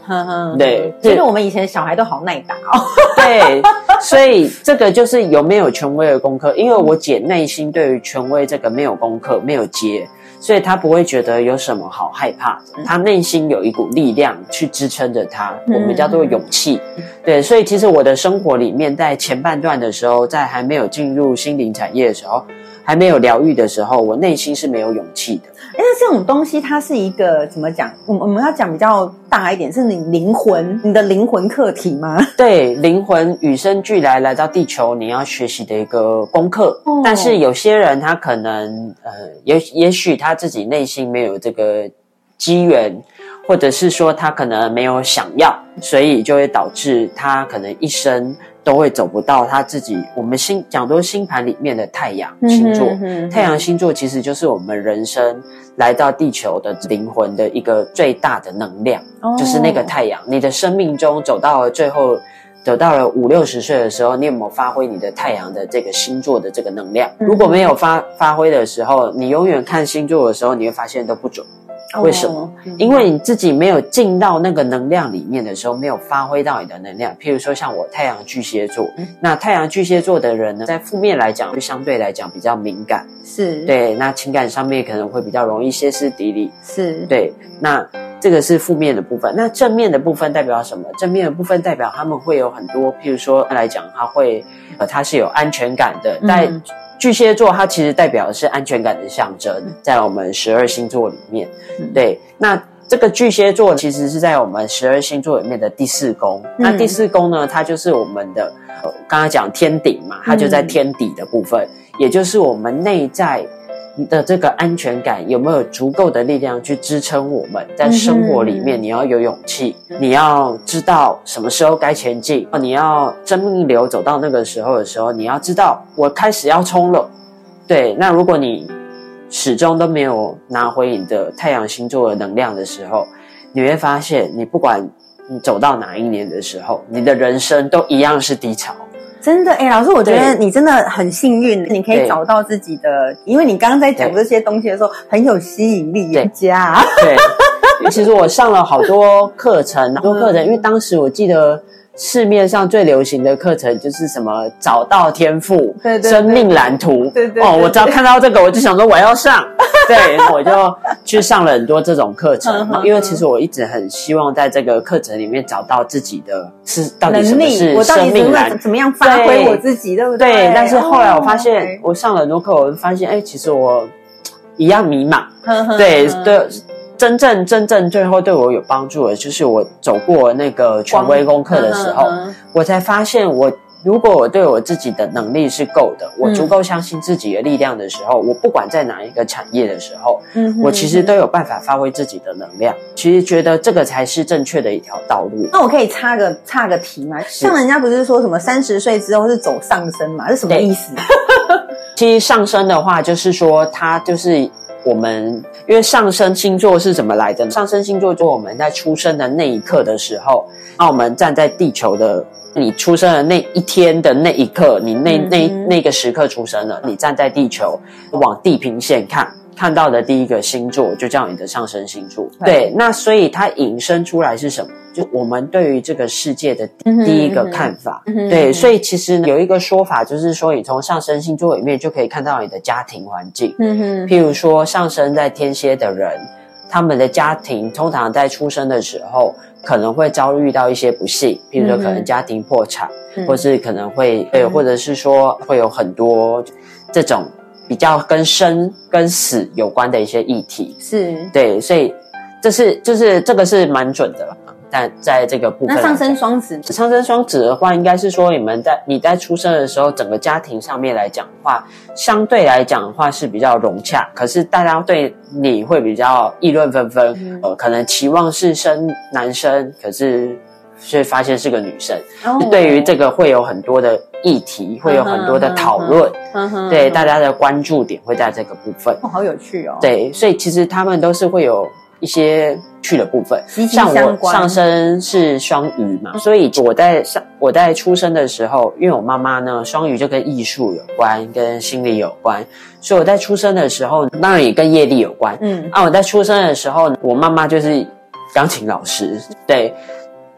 C: 对
D: 其实我们以前小孩都好耐打哦。<laughs>
C: 对，所以这个就是有没有权威的功课。因为我姐内心对于权威这个没有功课、没有接，所以她不会觉得有什么好害怕的。她内心有一股力量去支撑着她，
D: 嗯
C: 我们叫做勇气。对，所以其实我的生活里面，在前半段的时候，在还没有进入心灵产业的时候，还没有疗愈的时候，我内心是没有勇气的。
D: 哎，那这种东西它是一个怎么讲？我们我们要讲比较大一点，是你灵魂，你的灵魂课题吗？<laughs>
C: 对，灵魂与生俱来来到地球，你要学习的一个功课。
D: 哦
C: 但是有些人他可能呃，也也许他自己内心没有这个机缘，或者是说他可能没有想要，所以就会导致他可能一生都会走不到他自己。我们星讲说星盘里面的太阳星座，
D: 嗯哼哼
C: 太阳星座其实就是我们人生来到地球的灵魂的一个最大的能量。
D: 哦
C: 就是那个太阳。你的生命中走到了最后，走到了五六十岁的时候，你有没有发挥你的太阳的这个星座的这个能量？
D: 嗯
C: 如果没有发发挥的时候，你永远看星座的时候，你会发现都不准。为什么？因为你自己没有进到那个能量里面的时候，没有发挥到你的能量。譬如说，像我太阳巨蟹座，
D: 嗯
C: 那太阳巨蟹座的人呢，在负面来讲，就相对来讲比较敏感，
D: 是，
C: 对，那情感上面可能会比较容易歇斯底里，
D: 是，
C: 对，那这个是负面的部分。那正面的部分代表什么？正面的部分代表他们会有很多，譬如说来讲，他会呃，他是有安全感的。
D: 嗯
C: 在巨蟹座，它其实代表的是安全感的象征，在我们十二星座里面。
D: 嗯
C: 对，那这个巨蟹座其实是在我们十二星座里面的第四宫。那第四宫呢，它就是我们的呃，刚刚讲天顶嘛，它就在天底的部分，也就是我们内在的这个安全感有没有足够的力量去支撑我们在生活里面？你要有勇气，你要知道什么时候该前进，你要生命流走到那个时候的时候，你要知道我开始要冲了。对，那如果你始终都没有拿回你的太阳星座的能量的时候，你会发现，你不管你走到哪一年的时候，你的人生都一样是低潮。
D: 真的，哎，老师，我觉得你真的很幸运，你可以找到自己的，因为你刚刚在讲这些东西的时候很有吸引力，
C: 人
D: 家，
C: 对，<laughs> 其实我上了好多课程，好多课程，因为当时我记得市面上最流行的课程就是什么找到天赋、
D: 对对对
C: 生命蓝图。
D: 对对对
C: 哦，我只要看到这个，我就想说我要上。对，我就去上了很多这种课程因为其实我一直很希望在这个课程里面找到自己的是到底什么是生命来
D: 怎么样发挥我自己，对不对？
C: 对，但是后来我发
D: 哦
C: 现，我上了很多课，我发现，哎，其实我一样迷茫。对
D: 呵
C: 对，真正真正最后对我有帮助的，就是我走过那个权威功课的时候，我才发现我。如果我对我自己的能力是够的，我
D: 嗯
C: 足够相信自己的力量的时候，我不管在哪一个产业的时候，
D: 嗯哼
C: 我其实都有办法发挥自己的能量。其实觉得这个才是正确的一条道路。
D: 那我可以插个插个题吗？像人家不是说什么三十岁之后是走上升嘛？是什么意思？<laughs>
C: 其实上升的话，就是说它就是我们，因为上升星座是怎么来的呢？上升星座就我们在出生的那一刻的时候，那我们站在地球的。你出生的那一天的那一刻，你那
D: 嗯
C: 那
D: 嗯
C: 那个时刻出生了，你站在地球往地平线看，看到的第一个星座就叫你的上升星座。
D: 对
C: 对，那所以它引申出来是什么？就我们对于这个世界的第一个看法。对，所以其实有一个说法，就是说你从上升星座里面就可以看到你的家庭环境。
D: 嗯哼，
C: 譬如说，上升在天蝎的人，他们的家庭通常在出生的时候可能会遭遇到一些不幸，譬如说可能家庭破产，
D: 嗯
C: 或是可能会对，
D: 嗯
C: 或者是说会有很多这种比较跟生跟死有关的一些议题。
D: 是。
C: 对，所以这是就是这个是蛮准的，但在这个部分，
D: 那上升双子，
C: 上升双子的话，应该是说你们在你在出生的时候，整个家庭上面来讲的话，相对来讲的话是比较融洽，可是大家对你会比较议论纷纷，
D: 嗯。
C: 呃，可能期望是生男生，可是却发现是个女生，
D: 哦。
C: 对于这个会有很多的议题，会有很多的讨论，对大家的关注点会在这个部分，
D: 哦，好有趣哦。，
C: 对，所以其实他们都是会有一些去的部分。像我。上升是双鱼嘛，所以我在上我在出生的时候，因为我妈妈呢双鱼就跟艺术有关，跟心理有关，所以我在出生的时候，当然也跟业力有关。
D: 嗯
C: 啊，我在出生的时候，我妈妈就是钢琴老师，对。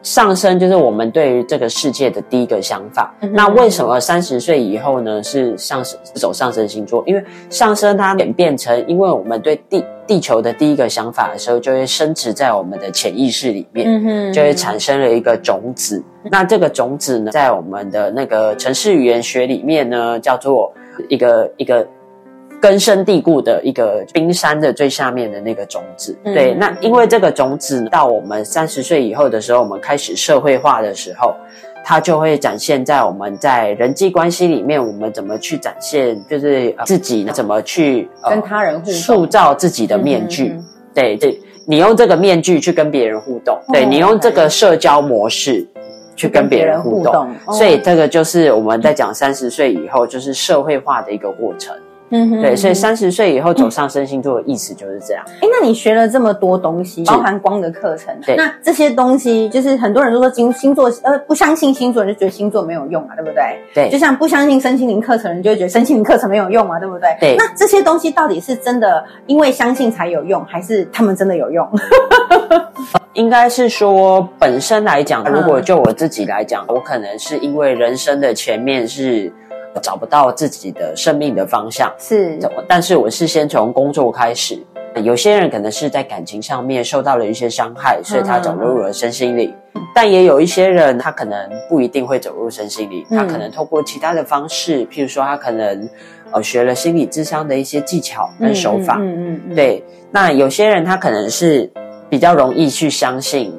C: 上升就是我们对于这个世界的第一个想法。
D: 嗯
C: 那为什么三十岁以后呢是上升走上升星座？因为上升它演变成，因为我们对地地球的第一个想法的时候，就会深植在我们的潜意识里面。
D: 嗯哼，
C: 就会产生了一个种子。那这个种子呢，在我们的那个城市语言学里面呢，叫做一个一个根深蒂固的一个冰山的最下面的那个种子。
D: 嗯
C: 对，那因为这个种子到我们三十岁以后的时候，我们开始社会化的时候。它就会展现在我们在人际关系里面，我们怎么去展现，就是、呃自己怎么去、呃
D: 跟他人互动
C: 塑造自己的面具。
D: 嗯嗯嗯
C: 对对，你用这个面具去跟别人互动，对你用这个社交模式去跟别人互动，所以这个就是我们在讲三十岁以后就是社会化的一个过程。
D: 嗯哼
C: 对，所以
D: 嗯
C: 三十岁以后走上升星座的意思就是这样。
D: 哎，那你学了这么多东西，包含光的课程，
C: 对
D: 那这些东西就是很多人都说星星座，呃，不相信星座人就觉得星座没有用啊，对不对？
C: 对
D: 就像不相信身心灵课程人就会觉得身心灵课程没有用啊，对不对？
C: 对
D: 那这些东西到底是真的因为相信才有用，还是他们真的有用？<laughs>
C: 应该是说本身来讲，
D: 嗯
C: 如果就我自己来讲，我可能是因为人生的前面是找不到自己的生命的方向，
D: 是，
C: 但是我是先从工作开始。有些人可能是在感情上面受到了一些伤害，所以他走入了身心灵。但也有一些人，他可能不一定会走入身心灵，
D: 嗯
C: 他可能透过其他的方式，譬如说他可能呃学了心理智商的一些技巧跟手法。
D: 嗯嗯嗯，
C: 对，那有些人他可能是比较容易去相信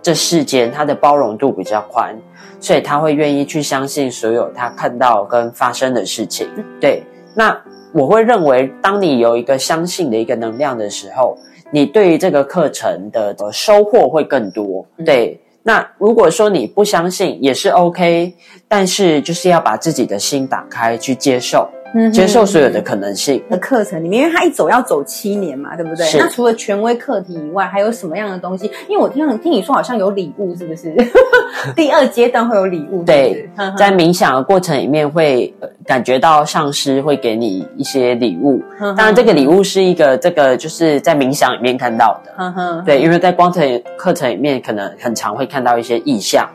C: 这世间，他的包容度比较宽，所以他会愿意去相信所有他看到跟发生的事情。对，那我会认为，当你有一个相信的一个能量的时候，你对于这个课程的呃收获会更多。对。那如果说你不相信也是 OK，但是就是要把自己的心打开去接受，
D: 嗯
C: 接受所有的可能性。
D: 的课程里面，因为他一走要走七年嘛，对不对？那除了权威课题以外，还有什么样的东西？因为我听听你说好像有礼物，是不是？<laughs> 第二阶段会有礼物，
C: 对在冥想的过程里面会，呃感觉到上师会给你一些礼物。当然，这个礼物是一个这个就是在冥想里面看到的。对，因为在光程课程里面，可能很常会看到一些意象。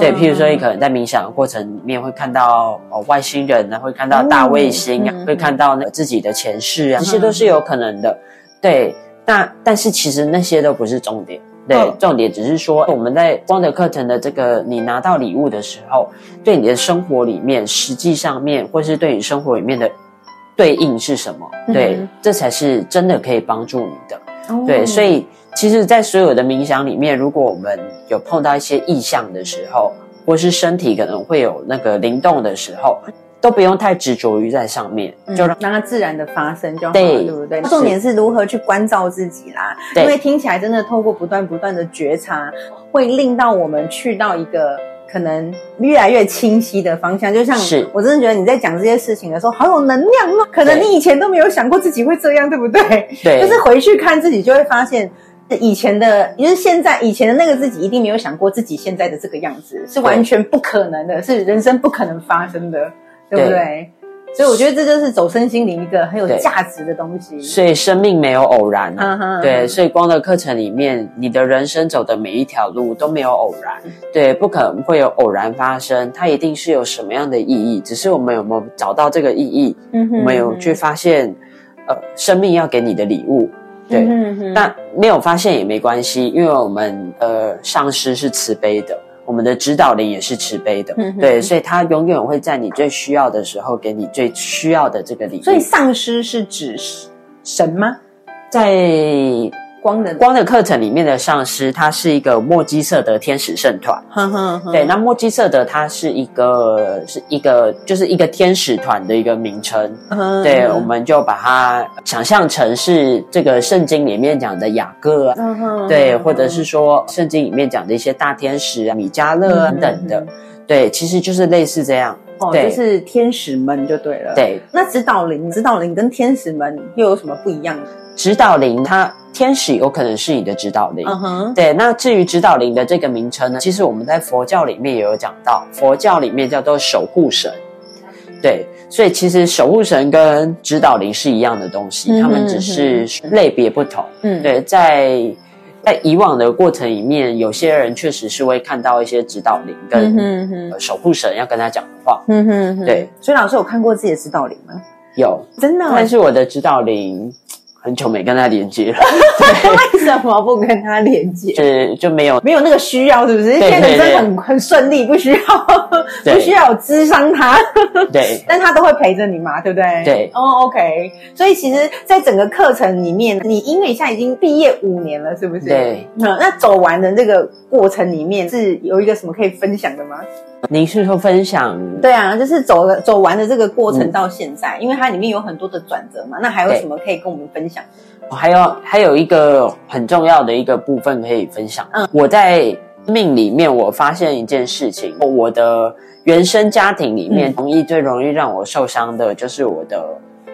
C: 对，譬如说，你可能在冥想的过程里面会看到哦外星人啊，会看到大卫星啊，会看到那自己的前世啊，这些都是有可能的。对，那但是其实那些都不是重点。对，
D: 嗯
C: 重点只是说我们在光的课程的这个你拿到礼物的时候，对你的生活里面实际上面，或是对你生活里面的对应是什么？对，
D: 嗯
C: 这才是真的可以帮助你的。
D: 哦
C: 对，所以其实，在所有的冥想里面，如果我们有碰到一些意象的时候，或是身体可能会有那个灵动的时候，都不用太执着于在上面，
D: 嗯
C: 就让
D: 让它自然的发生就好了，
C: 对
D: 对不对？
C: 是
D: 重点是如何去关照自己啦，因为听起来真的透过不断不断的觉察，会令到我们去到一个。可能越来越清晰的方向，就像
C: 是
D: 我真的觉得你在讲这些事情的时候，好有能量哦。可能你以前都没有想过自己会这样，对不对？
C: 对，
D: 就是回去看自己，就会发现以前的，也就是现在以前的那个自己，一定没有想过自己现在的这个样子是完全不可能的，是人生不可能发生的，对。不对？所以我觉得这就是走身心灵一个很有价值的东西。
C: 所以生命没有偶然。啊。对，所以光的课程里面，你的人生走的每一条路都没有偶然，对，不可能会有偶然发生，它一定是有什么样的意义，只是我们有没有找到这个意义，
D: 嗯哼
C: 我们有去发现，呃，生命要给你的礼物，对，
D: 嗯哼
C: 但没有发现也没关系，因为我们呃上师是慈悲的，我们的指导灵也是慈悲的，
D: 嗯
C: 对，所以他永远会在你最需要的时候给你最需要的这个礼物。
D: 所以丧失是指神吗？
C: 在
D: 光的
C: 光的课程里面的上师，他是一个墨基色德天使圣团。
D: 哼哼哼
C: 对，那墨基色德它是一个是一个就是一个天使团的一个名称。
D: 嗯
C: 对，我们就把它想象成是这个圣经里面讲的雅各对，或者是说圣经里面讲的一些大天使啊、米迦勒等等的
D: 嗯，
C: 对，其实就是类似这样。
D: 就是天使们就对了。，
C: 对，
D: 那指导灵，指导灵跟天使们又有什么不一样？
C: 指导灵它天使有可能是你的指导灵。
D: 嗯哼，
C: 对，那至于指导灵的这个名称呢，其实我们在佛教里面也有讲到，佛教里面叫做守护神。对，所以其实守护神跟指导灵是一样的东西，
D: 嗯
C: 他们只是类别不同。
D: 嗯，
C: 对，在在以往的过程里面，有些人确实是会看到一些指导灵跟、守护神要跟他讲的话，
D: 嗯哼哼，
C: 对。
D: 所以老师有看过自己的指导灵吗？
C: 有，
D: 真的哦？
C: 但是我的指导灵很久没跟他连接了，<laughs>
D: 为什么不跟他连接？
C: 是就没有
D: 没有那个需要，是不是？现在人生很很顺利，不需要 <laughs> 不需要有智商他，
C: 对 <laughs>
D: 但他都会陪着你嘛，对不对？
C: 对
D: 哦，OK。所以其实，在整个课程里面，你因为现在已经毕业五年了，是不是？
C: 对。
D: 嗯，那走完的这个过程里面，是有一个什么可以分享的吗？
C: 您是说分享
D: 对啊，就是走了走完的这个过程到现在，因为它里面有很多的转折嘛。那还有什么可以跟我们分享？
C: 还有还有一个很重要的一个部分可以分享。
D: 嗯
C: 我在命里面我发现一件事情，我的原生家庭里面，
D: 嗯
C: 容易最容易让我受伤的就是我的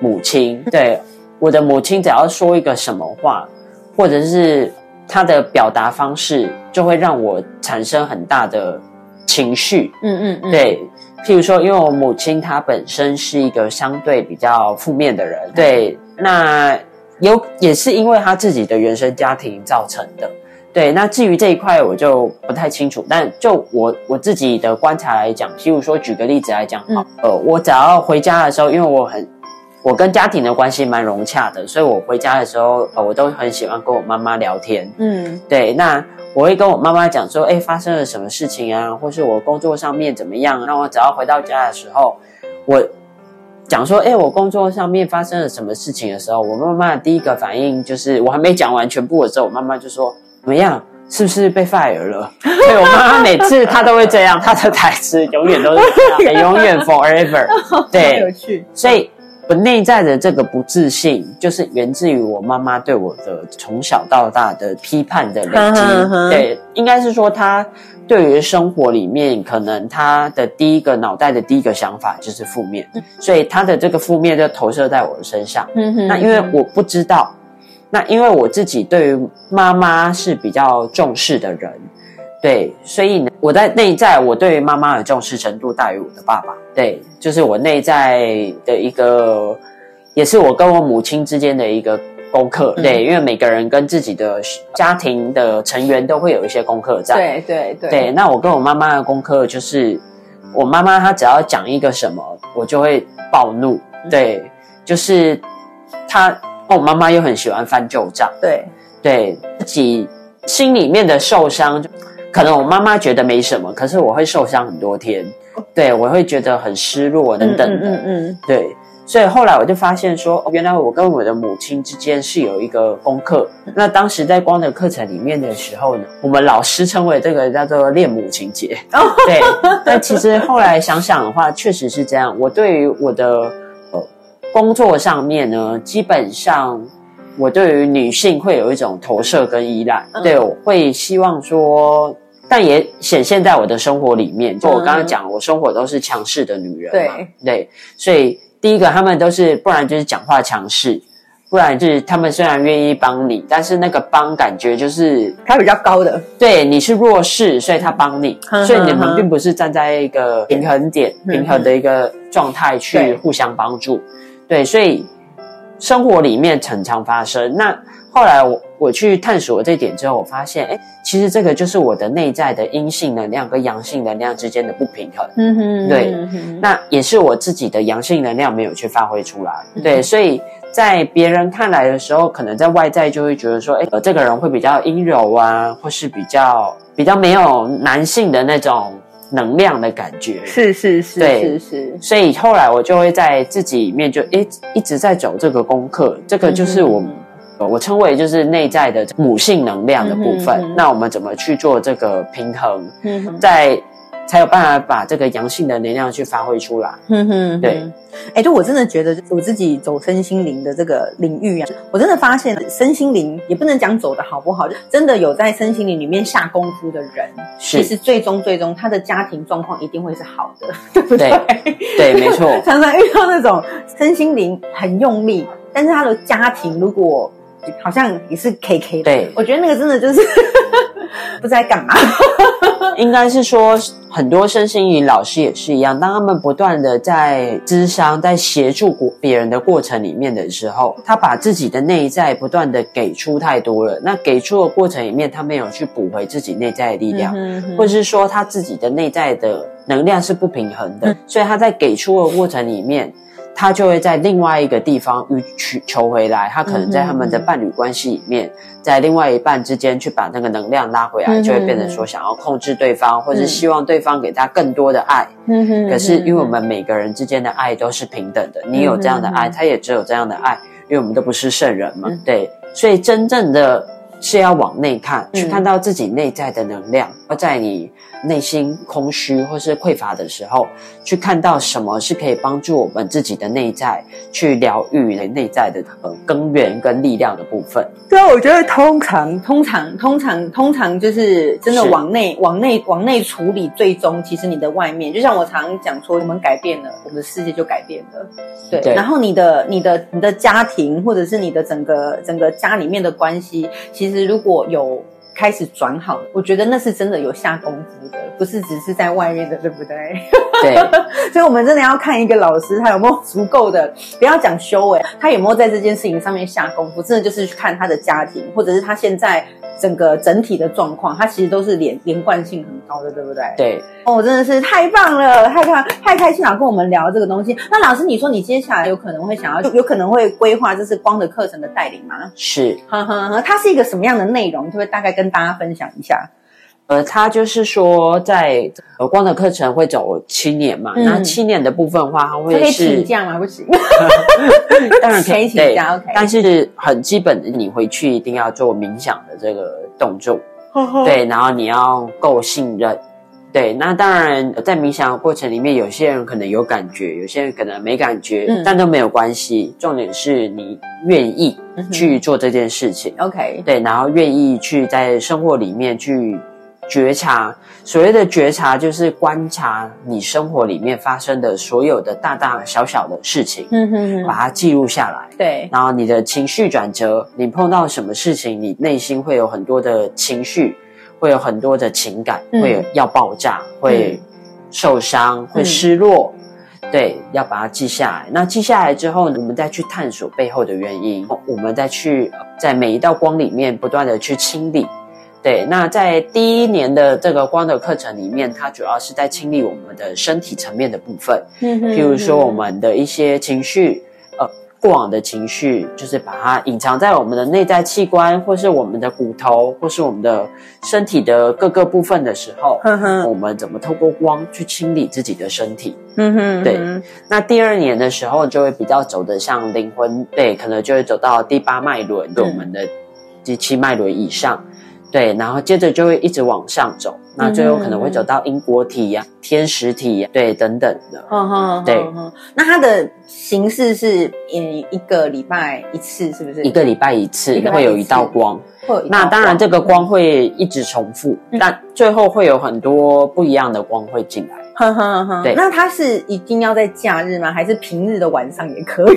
C: 母亲。对，我的母亲只要说一个什么话，或者是她的表达方式，就会让我产生很大的情绪。
D: 嗯嗯嗯，
C: 对，譬如说，因为我母亲她本身是一个相对比较负面的人，对，那有也是因为他自己的原生家庭造成的。对，那至于这一块我就不太清楚，但就我我自己的观察来讲，譬如说举个例子来讲，
D: 嗯
C: 呃，我只要回家的时候，因为我很我跟家庭的关系蛮融洽的，所以我回家的时候，呃，我都很喜欢跟我妈妈聊天。
D: 嗯
C: 对，那我会跟我妈妈讲说，哎，发生了什么事情啊，或是我工作上面怎么样？那我只要回到家的时候，我讲说，哎，我工作上面发生了什么事情的时候，我妈妈第一个反应就是，我还没讲完全部的时候，我妈妈就说，怎么样？是不是被 fire 了？<laughs> 对我妈妈每次她都会这样，她的台词永远都是这样，<laughs> 永远 forever。对
D: 有，趣。
C: 所以我内在的这个不自信，就是源自于我妈妈对我的从小到大的批判的累积。对，应该是说她对于生活里面，可能她的第一个脑袋的第一个想法就是负面，所以她的这个负面就投射在我的身上。
D: 嗯哼
C: 那因为我不知道，那因为我自己对于妈妈是比较重视的人，对，所以呢，我在内在我对于妈妈的重视程度大于我的爸爸。对，就是我内在的一个，也是我跟我母亲之间的一个功课。对，因为每个人跟自己的家庭的成员都会有一些功课在。
D: 对对对。
C: 对，那我跟我妈妈的功课就是，我妈妈她只要讲一个什么，我就会暴怒。对，就是她，我妈妈又很喜欢翻旧账。
D: 对，
C: 对自己心里面的受伤，可能我妈妈觉得没什么，可是我会受伤很多天。对，我会觉得很失落等等的。嗯嗯，对，所以后来我就发现说，原来我跟我的母亲之间是有一个功课。那当时在光的课程里面的时候呢，我们老师称为这个叫做恋母情节。<laughs> 对，但其实后来想想的话，确实是这样。我对于我的呃工作上面呢，基本上我对于女性会有一种投射跟依赖。对，我会希望说。但也显现在我的生活里面，就我刚刚讲，我生活都是强势的女人嘛，对，所以第一个他们都是，不然就是讲话强势，不然就是他们虽然愿意帮你，但是那个帮感觉就是
D: 他比较高的，
C: 对，你是弱势，所以他帮你，所以你们并不是站在一个平衡点、平衡的一个状态去互相帮助，对，所以生活里面常常发生。那。后来我我去探索这点之后，我发现，哎，其实这个就是我的内在的阴性能量跟阳性能量之间的不平衡。嗯哼，对，那也是我自己的阳性能量没有去发挥出来。对，所以在别人看来的时候，可能在外在就会觉得说，哎，这个人会比较阴柔啊，或是比较比较没有男性的那种能量的感觉。
D: 是是是，对是是。
C: 所以后来我就会在自己里面就一一直在走这个功课，这个就是我。我称为就是内在的母性能量的部分。那我们怎么去做这个平衡？嗯在才有办法把这个阳性的能量去发挥出来。嗯哼对，
D: 哎，就我真的觉得我自己走身心灵的这个领域啊，我真的发现身心灵也不能讲走的好不好，真的有在身心灵里面下功夫的人，其实最终最终他的家庭状况一定会是好的，<laughs> 对不对？
C: 对，没错。<laughs>
D: 常常遇到那种身心灵很用力，但是他的家庭如果好像也是 K K 的，
C: 对
D: 我觉得那个真的就是 <laughs> 不知道干嘛。<laughs>
C: 应该是说，很多身心灵老师也是一样，当他们不断的在咨商、在协助别人的过程里面的时候，他把自己的内在不断的给出太多了。那给出的过程里面，他没有去补回自己内在的力量，或者是说他自己的内在的能量是不平衡的，所以他在给出的过程里面。他就会在另外一个地方去求回来，他可能在他们的伴侣关系里面，在另外一半之间去把那个能量拉回来，就会变成说想要控制对方，或者希望对方给他更多的爱。可是因为我们每个人之间的爱都是平等的，你有这样的爱，他也只有这样的爱，因为我们都不是圣人嘛。对，所以真正的是要往内看，去看到自己内在的能量，而在你。内心空虚或是匮乏的时候，去看到什么是可以帮助我们自己的内在去疗愈内在的呃根源跟力量的部分。
D: 对啊，我觉得通常通常通常通常就是真的往内往内往内处理，最终其实你的外面，就像我常讲说，我们改变了，我们的世界就改变了。对，然后你的你的你的家庭或者是你的整个整个家里面的关系，其实其实如果有。开始转好，我觉得那是真的有下功夫的，不是只是在外面的，对不对？<laughs>
C: 对，
D: 所以我们真的要看一个老师，他有没有足够的，不要讲修为，他有没有在这件事情上面下功夫，真的就是去看他的家庭，或者是他现在。整个整体的状况，他其实都是连连贯性很高的，对不对？
C: 对，
D: 哦，真的是太棒了，太开太开心了，跟我们聊这个东西。那老师，你说你接下来有可能会想要，有可能会规划就是光的课程的带领吗？
C: 是，
D: 呵呵呵，它是一个什么样的内容？可不可以大概跟大家分享一下？
C: 呃，他就是说，在呃光的课程会走七年嘛，那七年的部分的话，他会是
D: 可以请假吗？不行，<laughs>
C: 当然
D: 可以请假。OK，
C: 但是很基本的，你回去一定要做冥想的这个动作，<laughs> 对，然后你要够信任，对。那当然，在冥想的过程里面，有些人可能有感觉，有些人可能没感觉，但都没有关系。重点是你愿意去做这件事情
D: ，OK，
C: 对，然后愿意去在生活里面去。觉察，所谓的觉察就是观察你生活里面发生的所有的大大小小的事情，嗯哼，把它记录下来。
D: 对，
C: 然后你的情绪转折，你碰到什么事情，你内心会有很多的情绪，会有很多的情感，会有要爆炸，会受伤，会失落。对，要把它记下来。那记下来之后，我们再去探索背后的原因，我们再去在每一道光里面不断的去清理。对，那在第一年的这个光的课程里面，它主要是在清理我们的身体层面的部分，嗯哼譬如说我们的一些情绪，呃，过往的情绪，就是把它隐藏在我们的内在器官，或是我们的骨头，或是我们的身体的各个部分的时候，我们怎么透过光去清理自己的身体？嗯哼，对。那第二年的时候，就会比较走的像灵魂，对，可能就会走到第八脉轮，对我们的第七脉轮以上。对，然后接着就会一直往上走，那最后可能会走到因果体呀、天使体呀，对，等等的。对，
D: 那它的形式是嗯一个礼拜一次，是不是？
C: 一个礼拜一次会有一道光。那当然，这个光会一直重复，但最后会有很多不一样的光会进来。
D: 对，那它是一定要在假日吗？还是平日的晚上也可以？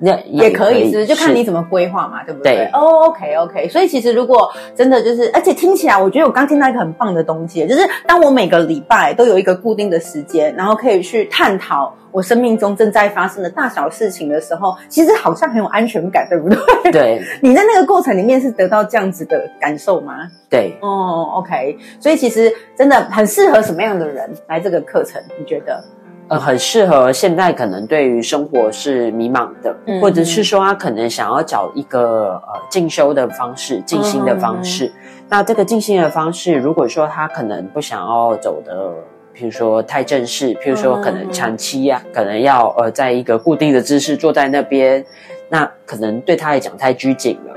C: 也 <laughs>
D: 也可以是，就看你怎么规划嘛，对不对？哦，OK OK。所以其实如果真的就是，而且听起来，我觉得我刚听到一个很棒的东西，就是当我每个礼拜都有一个固定的时间，然后可以去探讨我生命中正在发生的大小事情的时候，其实好像很有安全感，对不对？
C: 对。<laughs>
D: 你在那个过程里面是得到这样子的感受吗？
C: 对。
D: 哦，OK。所以其实真的很适合什么样的人来这个课程？你觉得？
C: 呃，很适合现在可能对于生活是迷茫的，或者是说他可能想要找一个呃进修的方式、静心的方式。那这个静心的方式，如果说他可能不想要走的，譬如说太正式，譬如说可能长期呀，可能要呃在一个固定的姿势坐在那边，那可能对他来讲太拘谨了。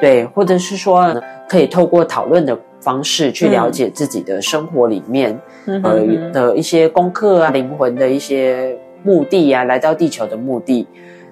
C: 对，或者是说可以透过讨论的。方式去了解自己的生活里面，呃的一些功课啊，灵魂的一些目的啊，来到地球的目的，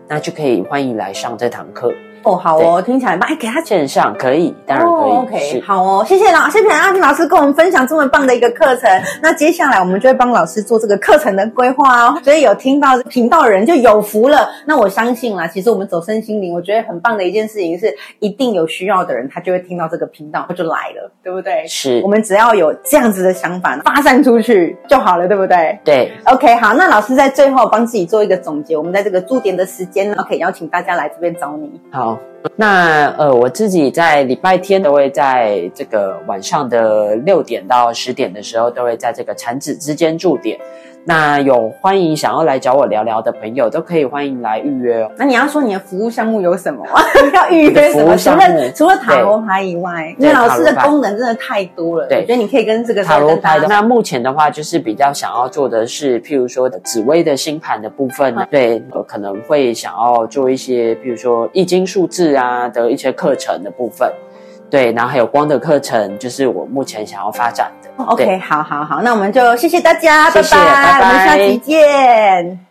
C: 那就可以欢迎来上这堂课。
D: 哦，好哦，听起来吧，哎，给他
C: 线上可以，当然可以。
D: OK，好哦，谢谢老，谢谢阿平老师跟我们分享这么棒的一个课程。那接下来我们就会帮老师做这个课程的规划哦。所以有听到频道的人就有福了。那我相信啦，其实我们走身心灵，我觉得很棒的一件事情是，一定有需要的人他就会听到这个频道，他就来了，对不对？
C: 是
D: 我们只要有这样子的想法发散出去就好了，对不对？
C: 对。
D: OK，好，那老师在最后帮自己做一个总结。我们在这个驻点的时间呢，可以邀请大家来这边找你。
C: 好。那呃，我自己在礼拜天都会在这个晚上的六点到十点的时候，都会在这个产子之间驻点。那有欢迎想要来找我聊聊的朋友，都可以欢迎来预约哦。
D: 那你要说你的服务项目有什么？<laughs> 要预约什么？除了除了塔罗牌以外，因为老师的功能真的太多了。对，我觉得你可以跟这个
C: 塔罗牌的。那目前的话，就是比较想要做的是，譬如说紫薇的星盘的部分，对，可能会想要做一些，譬如说易经数字啊的一些课程的部分。对，然后还有光的课程，就是我目前想要发展的。
D: OK，好好好，那我们就谢谢大家，
C: 拜拜，
D: 我们下期见。